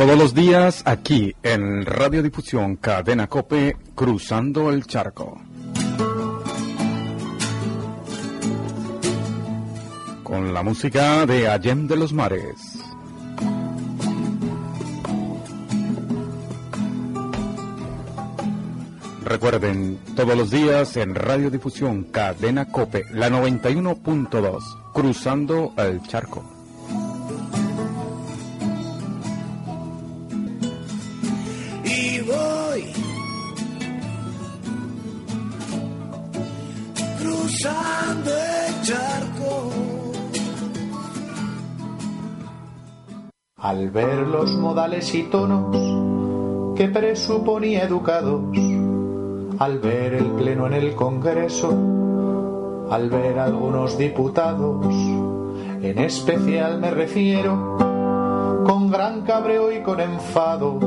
Todos los días aquí en Radiodifusión Cadena Cope, Cruzando el Charco. Con la música de Allende los Mares. Recuerden, todos los días en Radiodifusión Cadena Cope, la 91.2, Cruzando el Charco. Al ver los modales y tonos que presuponía educados, al ver el pleno en el Congreso, al ver algunos diputados, en especial me refiero, con gran cabreo y con enfado,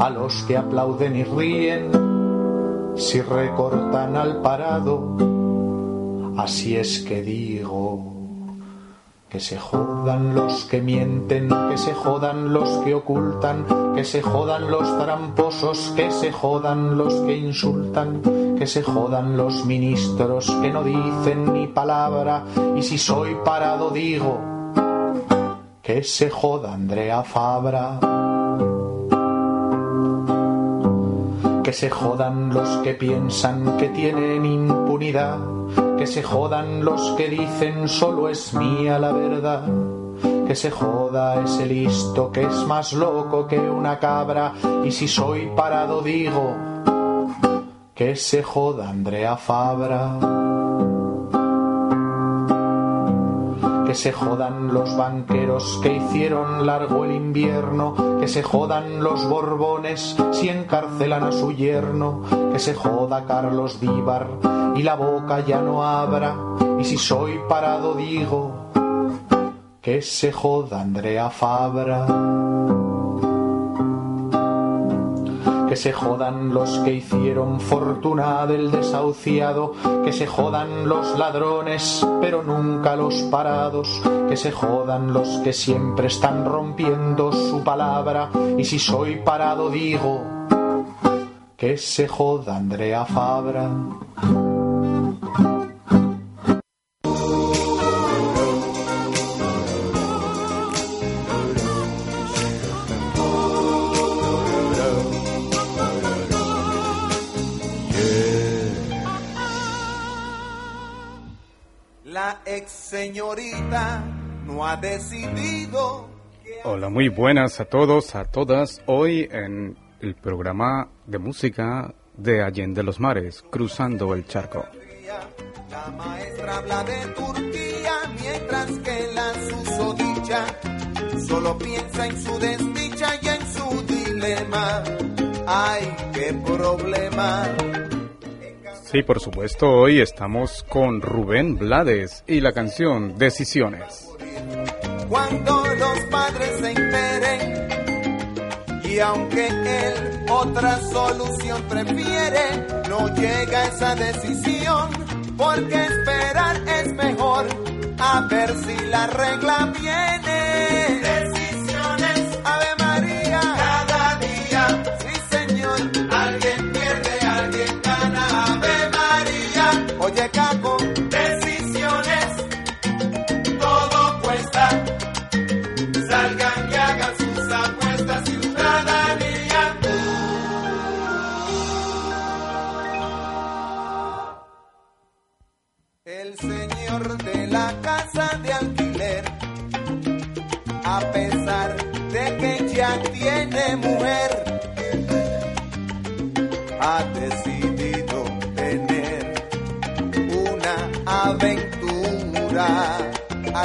a los que aplauden y ríen si recortan al parado. Así es que digo, que se jodan los que mienten, que se jodan los que ocultan, que se jodan los tramposos, que se jodan los que insultan, que se jodan los ministros que no dicen ni palabra. Y si soy parado digo, que se joda Andrea Fabra. Que se jodan los que piensan que tienen impunidad, que se jodan los que dicen solo es mía la verdad, que se joda ese listo que es más loco que una cabra, y si soy parado digo, que se joda Andrea Fabra. Que se jodan los banqueros que hicieron largo el invierno, que se jodan los borbones si encarcelan a su yerno, que se joda Carlos Díbar y la boca ya no abra, y si soy parado digo, que se joda Andrea Fabra. Que se jodan los que hicieron fortuna del desahuciado, que se jodan los ladrones, pero nunca los parados, que se jodan los que siempre están rompiendo su palabra, y si soy parado digo, que se joda Andrea Fabra. La ex señorita no ha decidido Hola, muy buenas a todos, a todas. Hoy en el programa de música de Allende los Mares, Cruzando el Charco. la maestra habla de Turquía mientras que la susodicha solo piensa en su desdicha y en su dilema. Ay, qué problema. Sí, por supuesto, hoy estamos con Rubén Blades y la canción Decisiones. cuando los padres se enteren. Y aunque él otra solución prefiere, no llega esa decisión, porque esperar es mejor, a ver si la regla viene.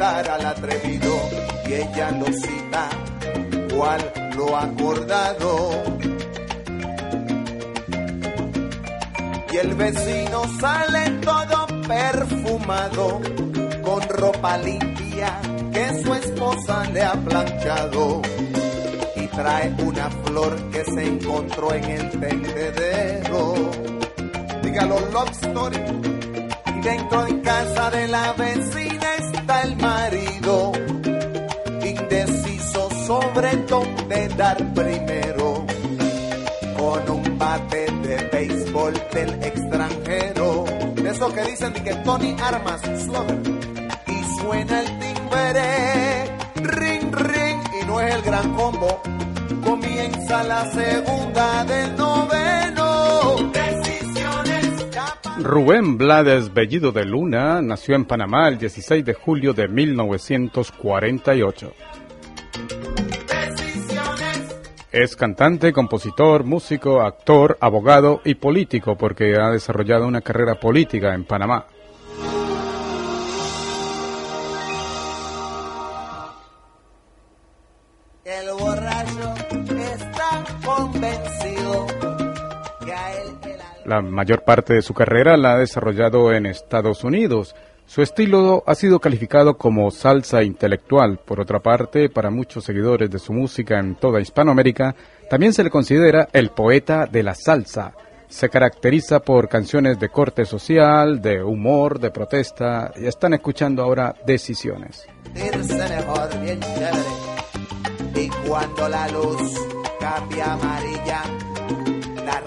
al atrevido y ella lo cita igual lo acordado. Y el vecino sale todo perfumado, con ropa limpia que su esposa le ha planchado. Y trae una flor que se encontró en el tendedero. Dígalo, love story. Y dentro de casa de la vecina el marido, indeciso sobre dónde dar primero. Con un bate de béisbol del extranjero, de eso que dicen que Tony Armas, y suena el timbre, ring, ring, y no es el gran combo. Comienza la segunda del noveno. Rubén Blades Bellido de Luna nació en Panamá el 16 de julio de 1948. Es cantante, compositor, músico, actor, abogado y político porque ha desarrollado una carrera política en Panamá. La mayor parte de su carrera la ha desarrollado en Estados Unidos. Su estilo ha sido calificado como salsa intelectual. Por otra parte, para muchos seguidores de su música en toda Hispanoamérica, también se le considera el poeta de la salsa. Se caracteriza por canciones de corte social, de humor, de protesta, y están escuchando ahora Decisiones.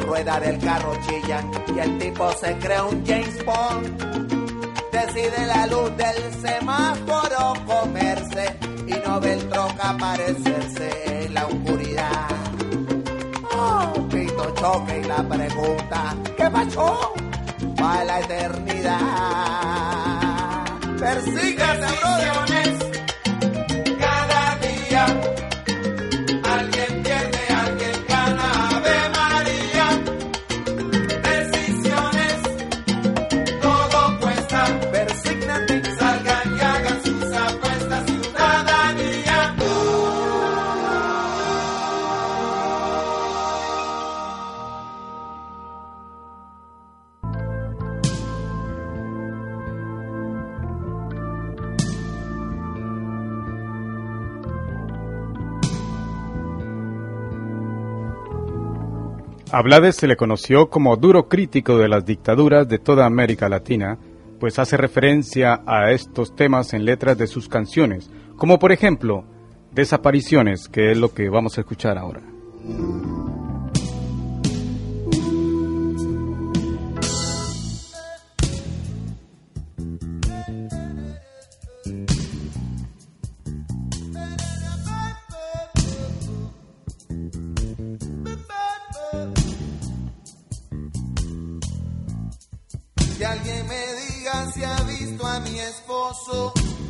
La rueda del carro chilla y el tipo se crea un James Bond. Decide la luz del semáforo comerse y no ve troca aparecerse en la oscuridad. Oh, pito choque y la pregunta, ¿qué pasó? Para la eternidad. Persígase, brother. A Blades se le conoció como duro crítico de las dictaduras de toda América Latina, pues hace referencia a estos temas en letras de sus canciones, como por ejemplo Desapariciones, que es lo que vamos a escuchar ahora.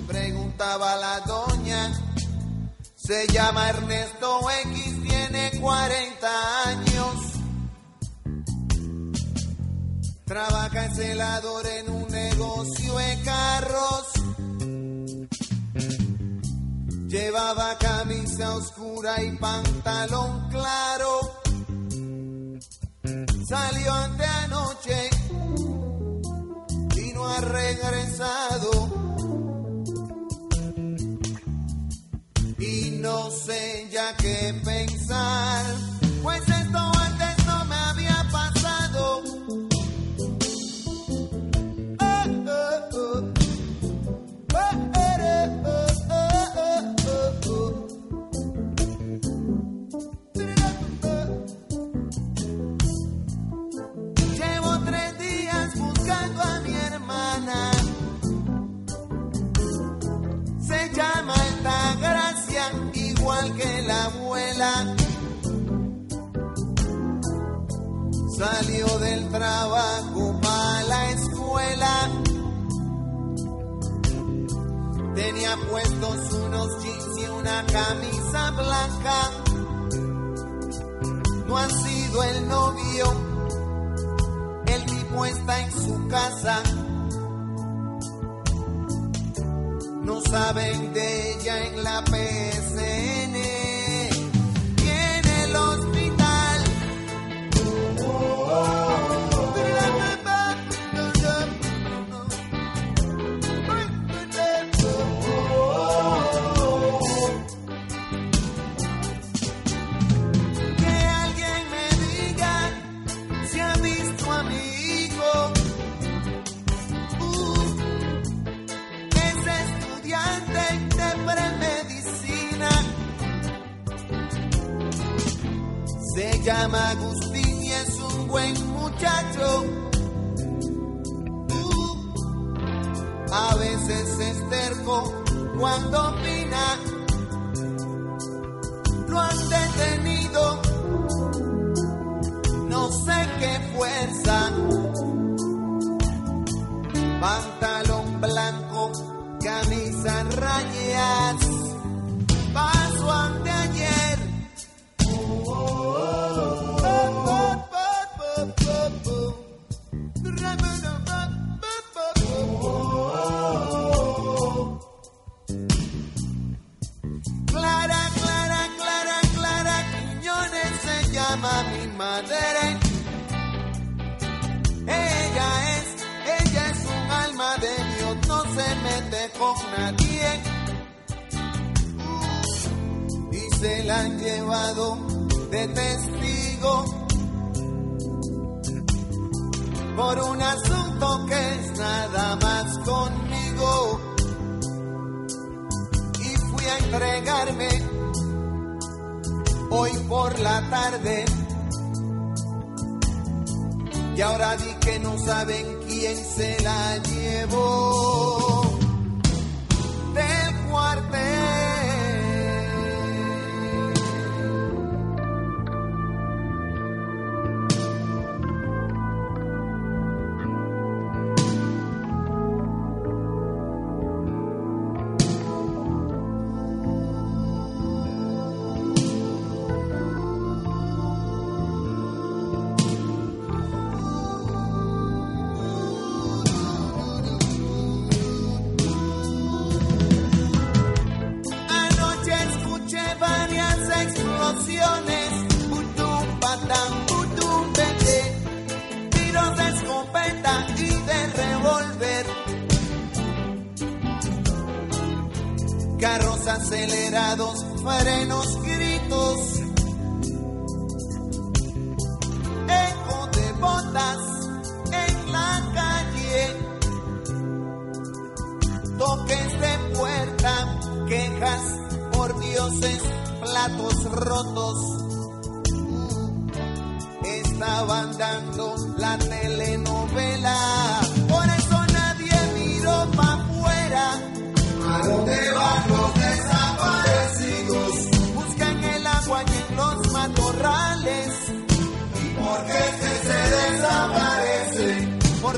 Preguntaba la doña. Se llama Ernesto X, tiene 40 años. Trabaja en celador en un negocio de carros. Llevaba camisa oscura y pantalón claro. Salió ante anoche y no ha regresado. Sé ya qué pensar, Salió del trabajo para la escuela. Tenía puestos unos jeans y una camisa blanca. No ha sido el novio el tipo está en su casa. No saben de ella en la PSN. Nada más conmigo y fui a entregarme hoy por la tarde. Y ahora di que no saben quién se la llevó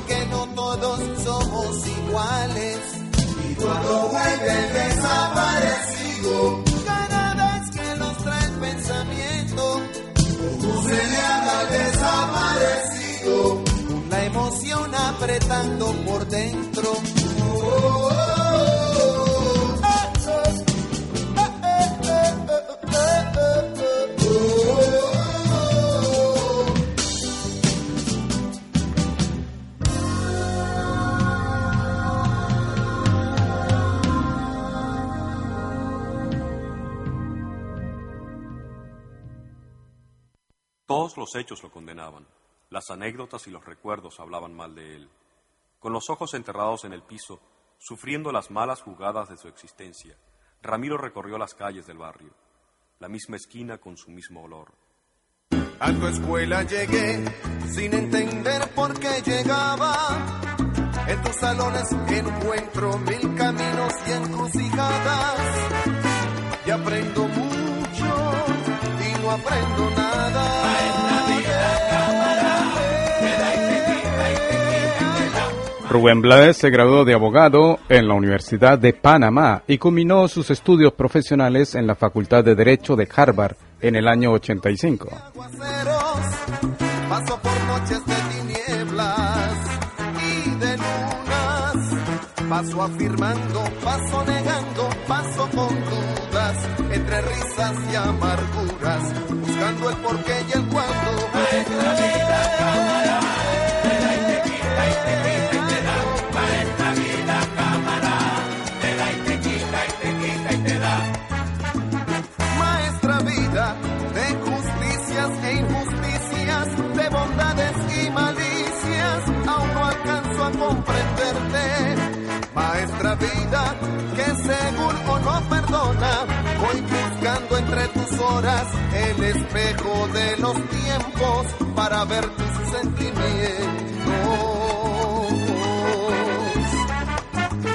Porque no todos somos iguales. Y cuando vuelve el desaparecido, cada vez que los trae el pensamiento, ¿cómo se le al desaparecido? Con la emoción apretando por dentro. Oh, oh, oh, Los hechos lo condenaban. Las anécdotas y los recuerdos hablaban mal de él. Con los ojos enterrados en el piso, sufriendo las malas jugadas de su existencia, Ramiro recorrió las calles del barrio, la misma esquina con su mismo olor. A tu escuela llegué sin entender por qué llegaba. En tus salones encuentro mil caminos y encrucijadas. Y aprendo mucho y no aprendo nada. Rubén Blades se graduó de abogado en la Universidad de Panamá y culminó sus estudios profesionales en la Facultad de Derecho de Harvard en el año 85. aguaceros, paso por noches de tinieblas y de lunas, paso afirmando, paso negando, paso con dudas, entre risas y amarguras, buscando el porqué y el que según o no perdona. Voy buscando entre tus horas el espejo de los tiempos para ver tus sentimientos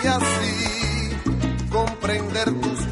y así comprender tus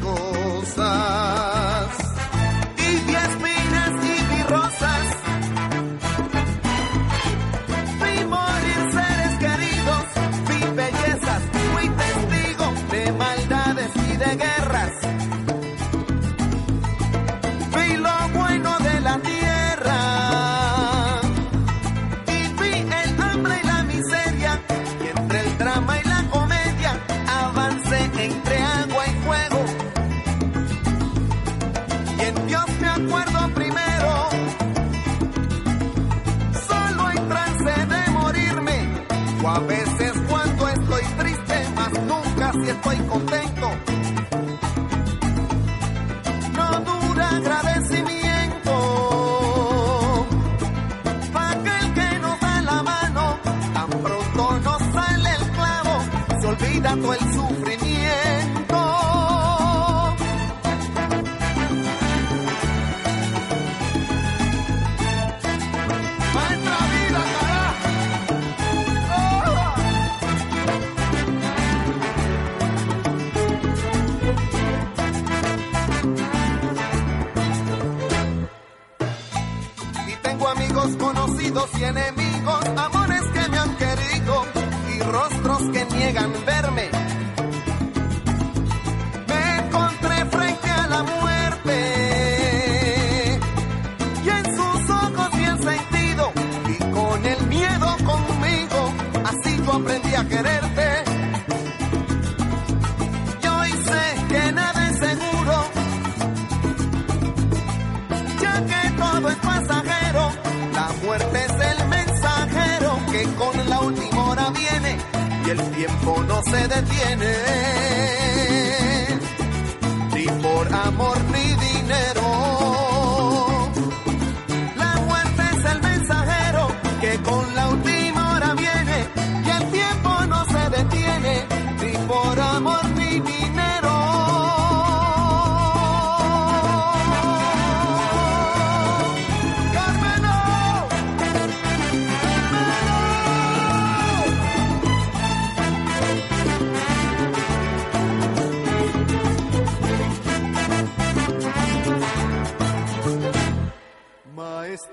todo es pasajero, la muerte es el mensajero que con la última hora viene y el tiempo no se detiene. Ni por amor ni dinero.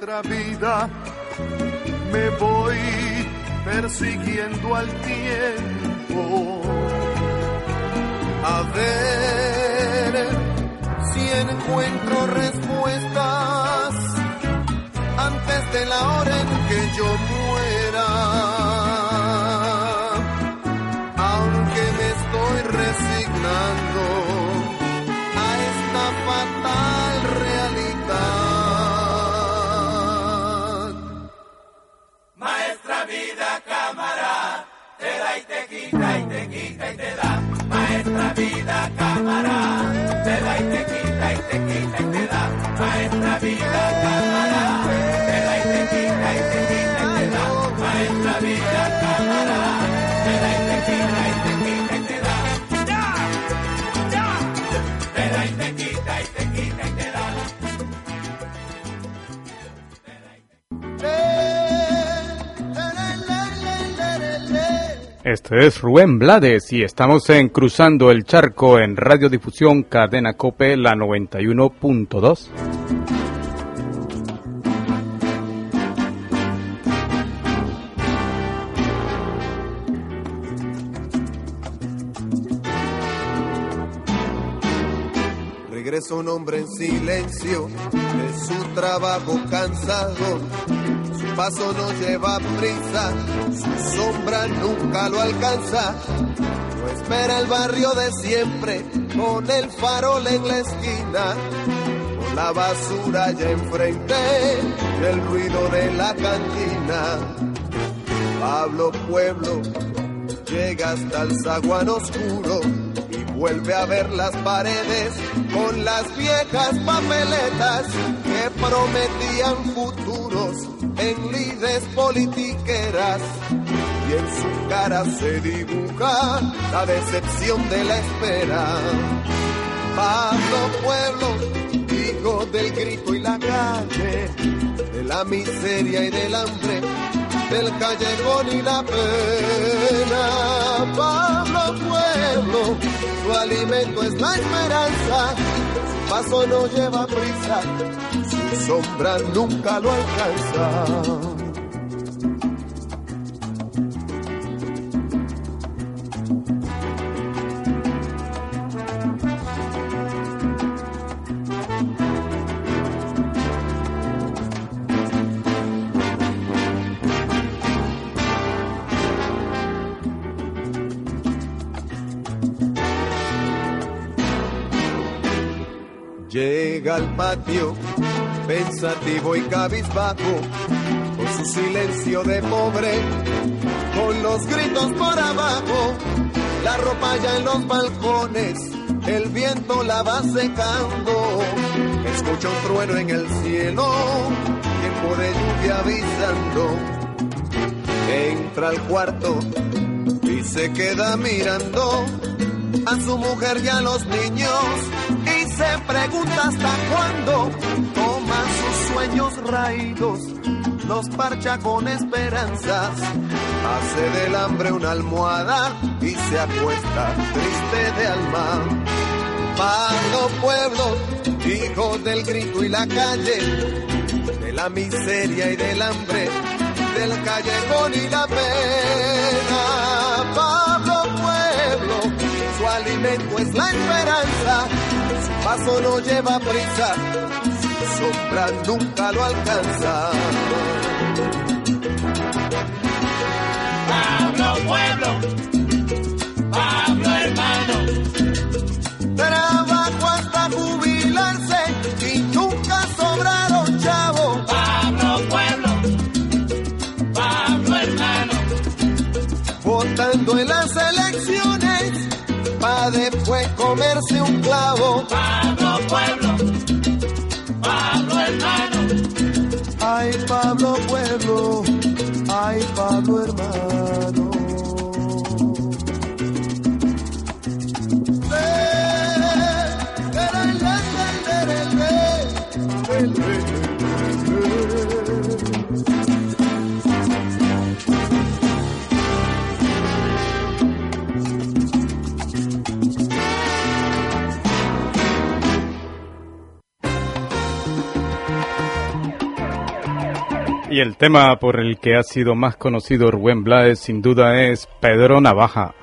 Maestra vida, me voy persiguiendo al tiempo. A ver si encuentro respuestas antes de la hora en que yo Pinaka. Este es Rubén Blades y estamos en Cruzando el Charco en Radiodifusión Cadena Cope la 91.2. Regresa un hombre en silencio de su trabajo cansado. Paso no lleva prisa, su sombra nunca lo alcanza. No espera el barrio de siempre, con el farol en la esquina, con la basura ya enfrente, y el ruido de la cantina. Pablo Pueblo llega hasta el zaguán oscuro vuelve a ver las paredes con las viejas papeletas que prometían futuros en lides politiqueras y en su cara se dibuja la decepción de la espera. Pablo Pueblo, hijo del calle, de la miseria y del hambre, del callejón y la pena. Pablo Pueblo, su alimento es la esperanza, su paso no lleva prisa, su sombra nunca lo alcanza. Patio, pensativo y cabizbajo, con su silencio de pobre, con los gritos por abajo, la ropa ya en los balcones, el viento la va secando, escucha un trueno en el cielo, tiempo de lluvia avisando, entra al cuarto y se queda mirando a su mujer y a los niños se pregunta hasta cuándo toma sus sueños raídos, los parcha con esperanzas, hace del hambre una almohada y se acuesta triste de alma. Pablo Pueblo, hijo del grito y la calle, de la miseria y del hambre, del callejón y la pena. Pablo Pueblo, su alimento es la esperanza paso no lleva prisa, sombra nunca lo alcanza. Pablo Pueblo, Pablo Pueblo, Pablo hermano. Ay, Pablo Y el tema por el que ha sido más conocido Rubén Blades sin duda es Pedro Navaja.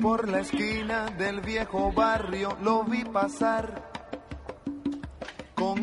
Por la esquina del viejo barrio lo vi pasar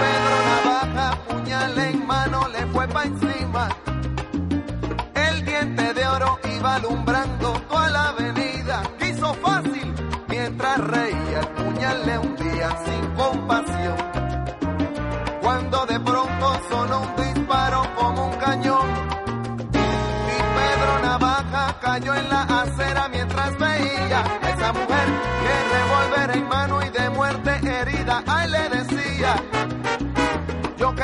Pedro Navaja, puñal en mano, le fue pa' encima. El diente de oro iba alumbrando toda la avenida. Quiso fácil mientras reía, el puñal le hundía sin compasión. Cuando de pronto sonó un disparo como un cañón. Y Pedro Navaja cayó en la acera mientras veía a esa mujer que revólver en mano y de muerte herida. Ay, le decía,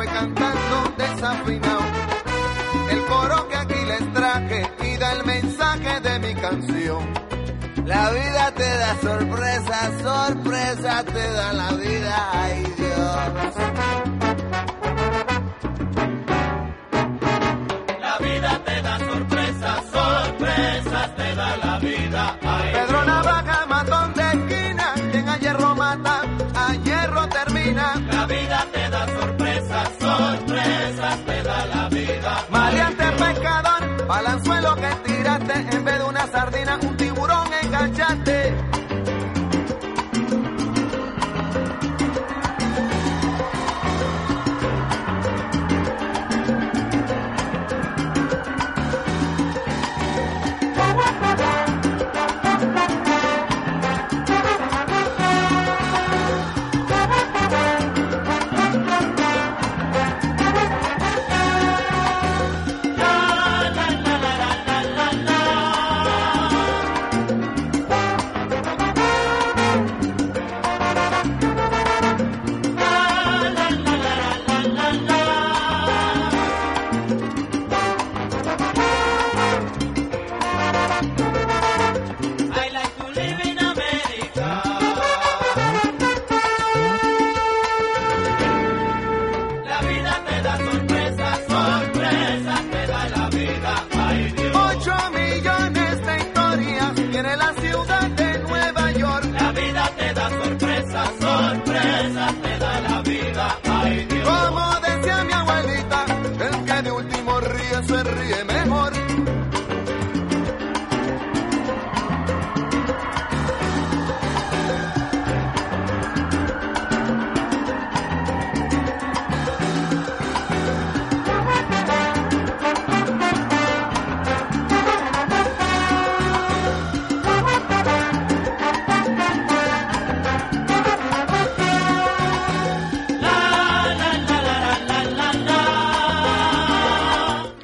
Fue cantando desafinado. El coro que aquí les traje y da el mensaje de mi canción. La vida te da sorpresa, sorpresa te da la vida, ay Dios. A hierro termina. la vida te da sorpresas, sorpresas te da la vida. Maleante pescador, balanzuelo que tiraste, en vez de una sardina, un tiburón enganchaste.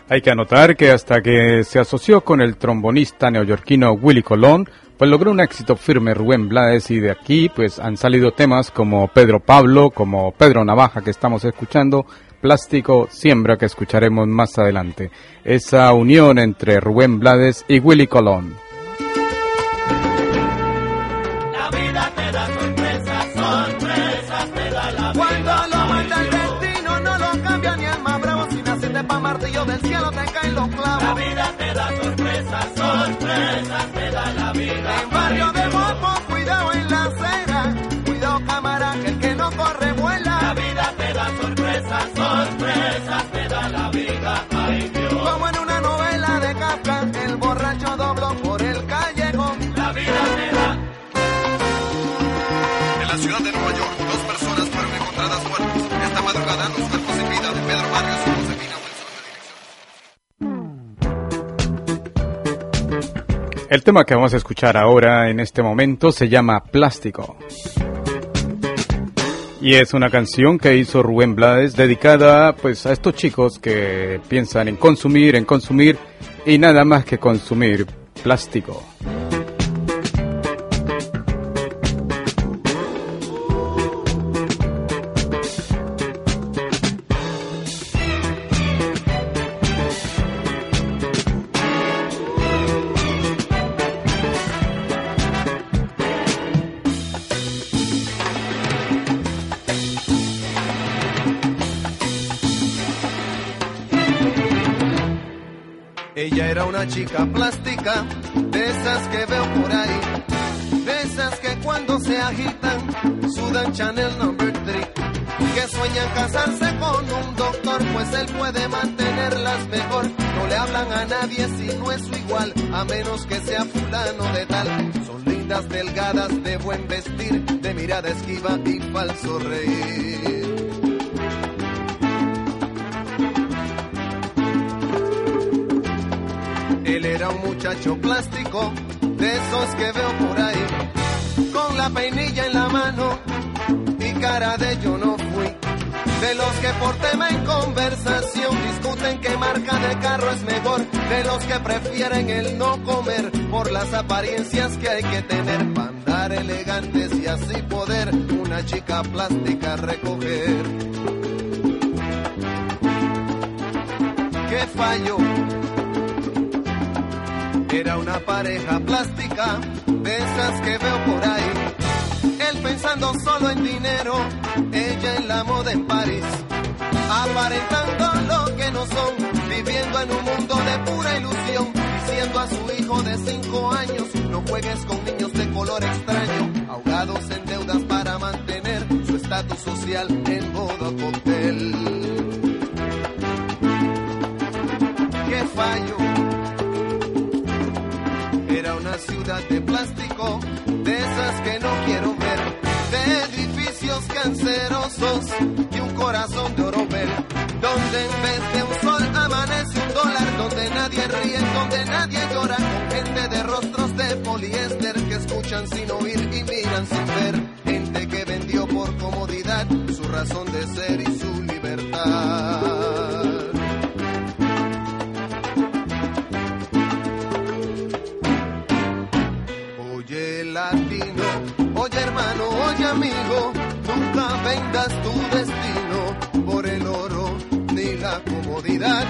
Hay que anotar que hasta que se asoció con el trombonista neoyorquino Willy Colón, pues logró un éxito firme Rubén Blades y de aquí pues han salido temas como Pedro Pablo, como Pedro Navaja que estamos escuchando, Plástico Siembra que escucharemos más adelante. Esa unión entre Rubén Blades y Willy Colón. El tema que vamos a escuchar ahora en este momento se llama Plástico. Y es una canción que hizo Rubén Blades dedicada pues a estos chicos que piensan en consumir, en consumir y nada más que consumir plástico. A menos que sea fulano de tal, son lindas, delgadas, de buen vestir, de mirada esquiva y falso reír. Él era un muchacho plástico, de esos que veo por ahí, con la peinilla en la mano y cara de yo los que por tema en conversación discuten qué marca de carro es mejor, de los que prefieren el no comer por las apariencias que hay que tener para andar elegantes y así poder una chica plástica recoger. ¿Qué fallo? Era una pareja plástica, de esas que veo por ahí. Pensando solo en dinero, ella en la moda en París. Aparentando lo que no son, viviendo en un mundo de pura ilusión. Diciendo a su hijo de cinco años, no juegues con niños de color extraño. Ahogados en deudas para mantener su estatus social en modo cóctel. ¿Qué fallo? ciudad de plástico, de esas que no quiero ver, edificios cancerosos y un corazón de oropel, donde en vez de un sol amanece un dólar, donde nadie ríe, donde nadie llora, con gente de rostros de poliéster que escuchan sin oír y miran sin ver, gente que vendió por comodidad su razón de ser y su libertad. amigo, nunca vendas tu destino por el oro ni la comodidad.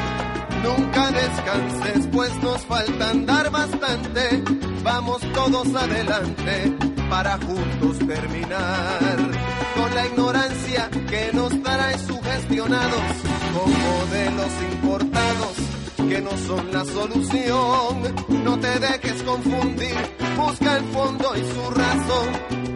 Nunca descanses, pues nos falta andar bastante. Vamos todos adelante para juntos terminar con la ignorancia que nos trae sugestionados con modelos importados que no son la solución. No te dejes confundir, busca el fondo y su razón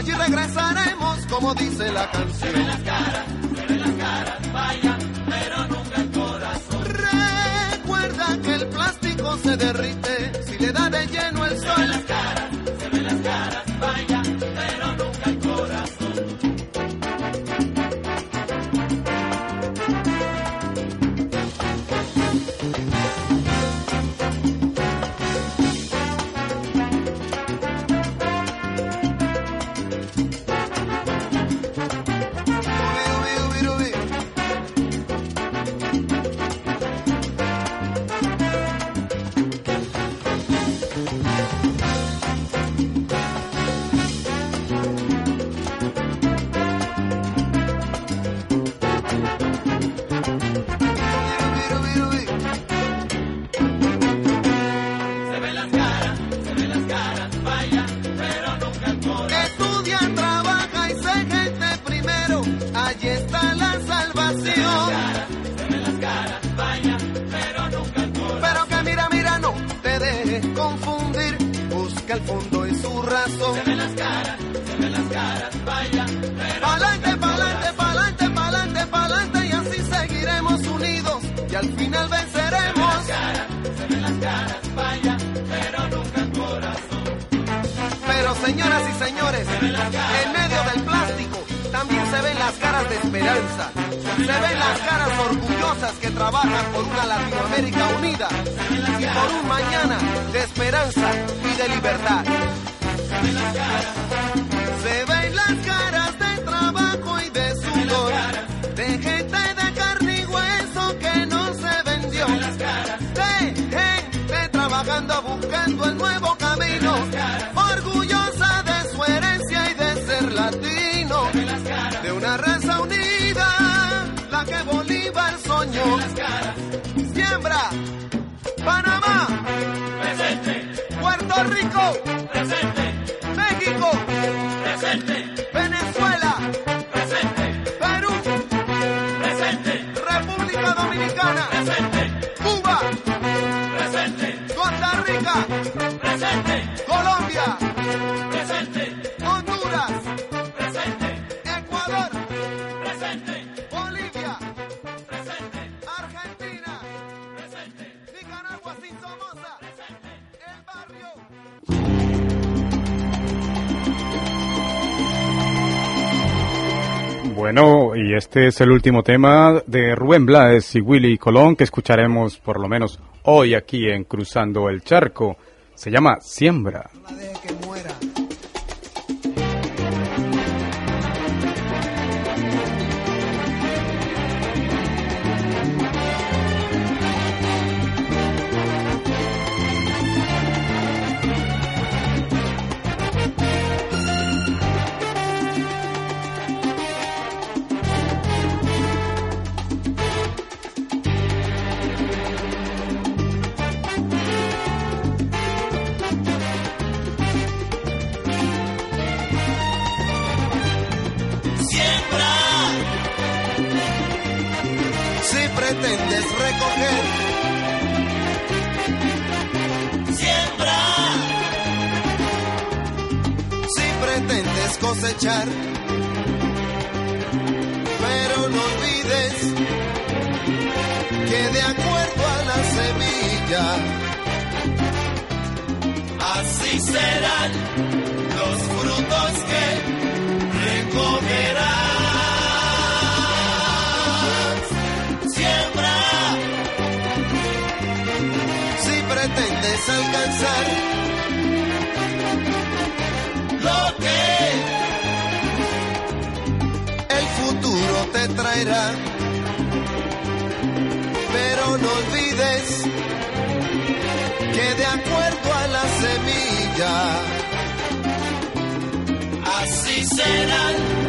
Allí regresaremos como dice la canción. Las caras, se ven las caras, vaya, pero nunca el corazón. Recuerda que el plástico se derrite si le da de lleno el sol. Se ven las México, presente. México, presente. Bueno, y este es el último tema de Rubén Blades y Willy Colón que escucharemos por lo menos hoy aquí en Cruzando el Charco. Se llama Siembra. pretendes recoger. Siembra. Si pretendes cosechar. Pero no olvides que de acuerdo a la semilla, así serán los frutos que recogerás. pretendes alcanzar. Lo que el futuro te traerá. Pero no olvides que de acuerdo a la semilla, así serán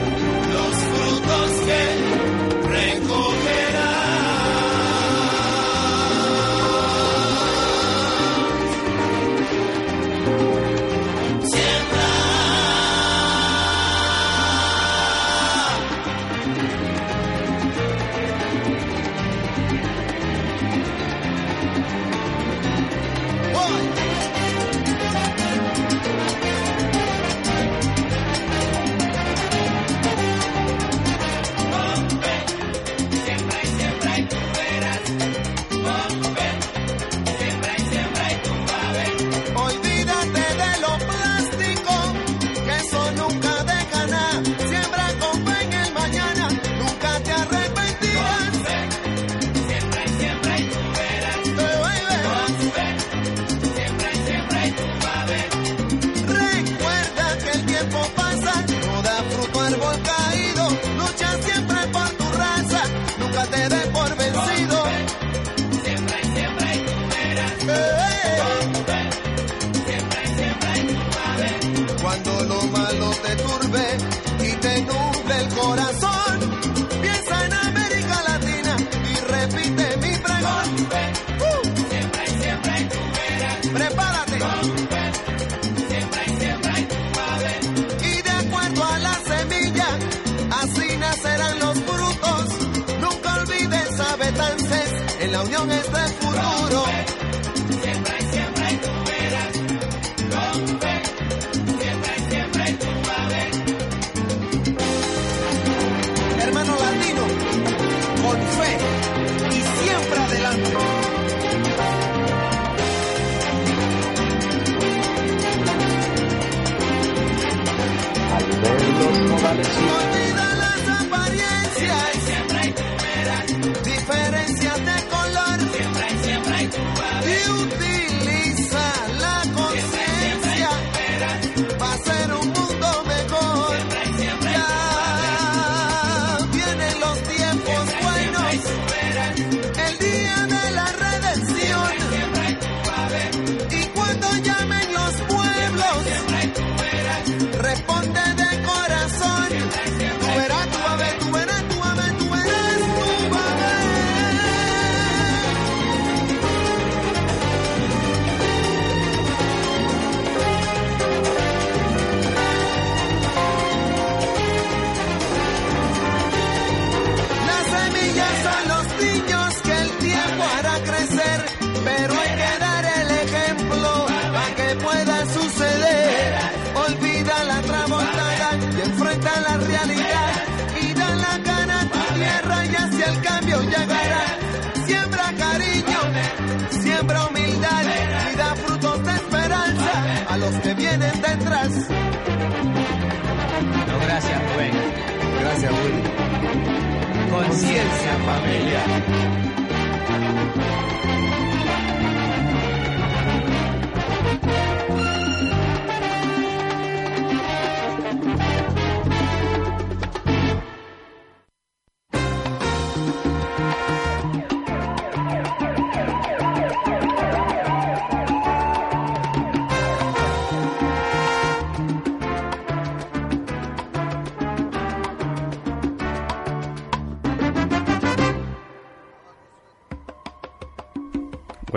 Conciencia, familia.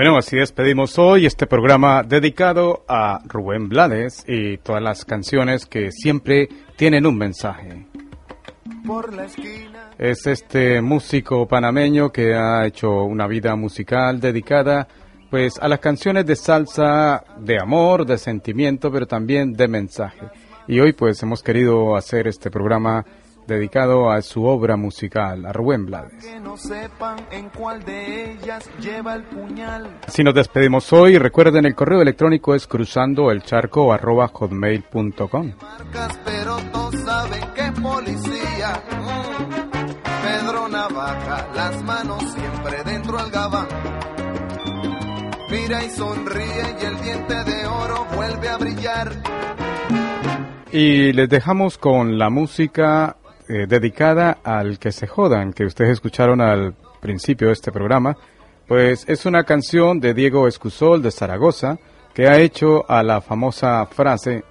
Bueno, así despedimos hoy este programa dedicado a Rubén Blades y todas las canciones que siempre tienen un mensaje. Por la esquina. Es este músico panameño que ha hecho una vida musical dedicada pues a las canciones de salsa de amor, de sentimiento, pero también de mensaje. Y hoy pues hemos querido hacer este programa dedicado a su obra musical, a Rubén Blades. Así nos despedimos hoy. Recuerden, el correo electrónico es cruzando el charco arroba hotmail.com. Marcas, pero todos saben que es policía. Pedro Navaja, las manos siempre dentro al gabán. Mira y sonríe y el diente de oro vuelve a brillar. Y les dejamos con la música eh, dedicada al que se jodan, que ustedes escucharon al principio de este programa. Pues es una canción de Diego Escusol de Zaragoza que ha hecho a la famosa frase,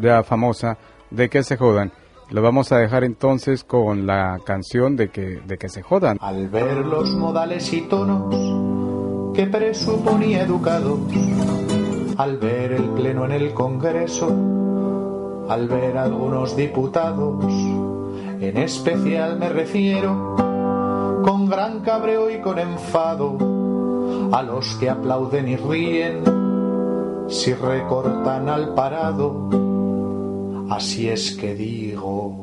la famosa, de que se jodan. Lo vamos a dejar entonces con la canción de que, de que se jodan. Al ver los modales y tonos que presuponía educado, al ver el pleno en el Congreso, al ver algunos diputados, en especial me refiero, con gran cabreo y con enfado, a los que aplauden y ríen si recortan al parado. Así es que digo.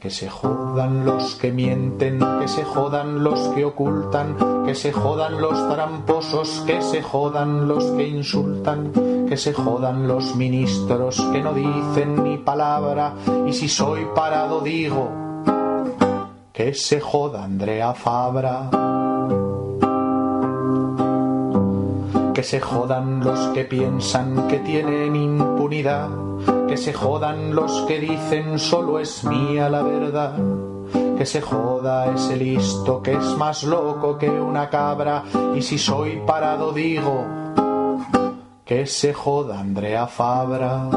Que se jodan los que mienten, que se jodan los que ocultan, que se jodan los tramposos, que se jodan los que insultan, que se jodan los ministros que no dicen ni palabra. Y si soy parado digo, que se joda Andrea Fabra. Que se jodan los que piensan que tienen impunidad, que se jodan los que dicen solo es mía la verdad, que se joda ese listo que es más loco que una cabra, y si soy parado digo, que se joda Andrea Fabra.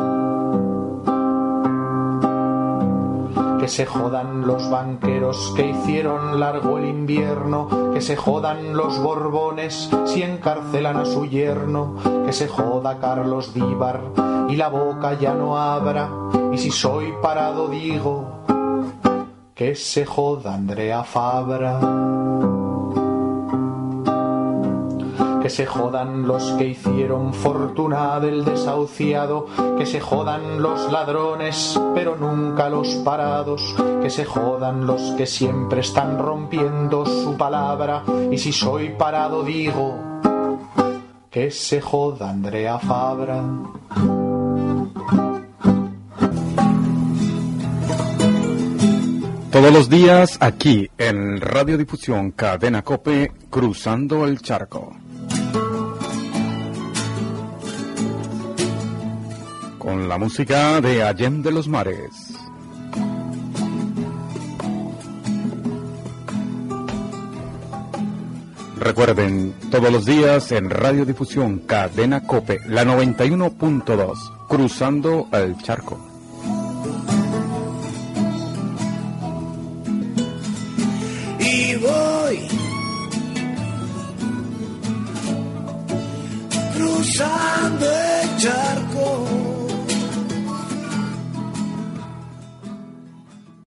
Que se jodan los banqueros que hicieron largo el invierno, que se jodan los borbones si encarcelan a su yerno, que se joda Carlos Díbar y la boca ya no abra, y si soy parado digo, que se joda Andrea Fabra. Que se jodan los que hicieron fortuna del desahuciado, que se jodan los ladrones, pero nunca los parados, que se jodan los que siempre están rompiendo su palabra, y si soy parado digo, que se joda Andrea Fabra. Todos los días aquí en Radiodifusión Cadena Cope, Cruzando el Charco. Con la música de Allende los Mares. Recuerden, todos los días en Radiodifusión Cadena Cope, la 91.2, Cruzando el Charco. y voy cruzando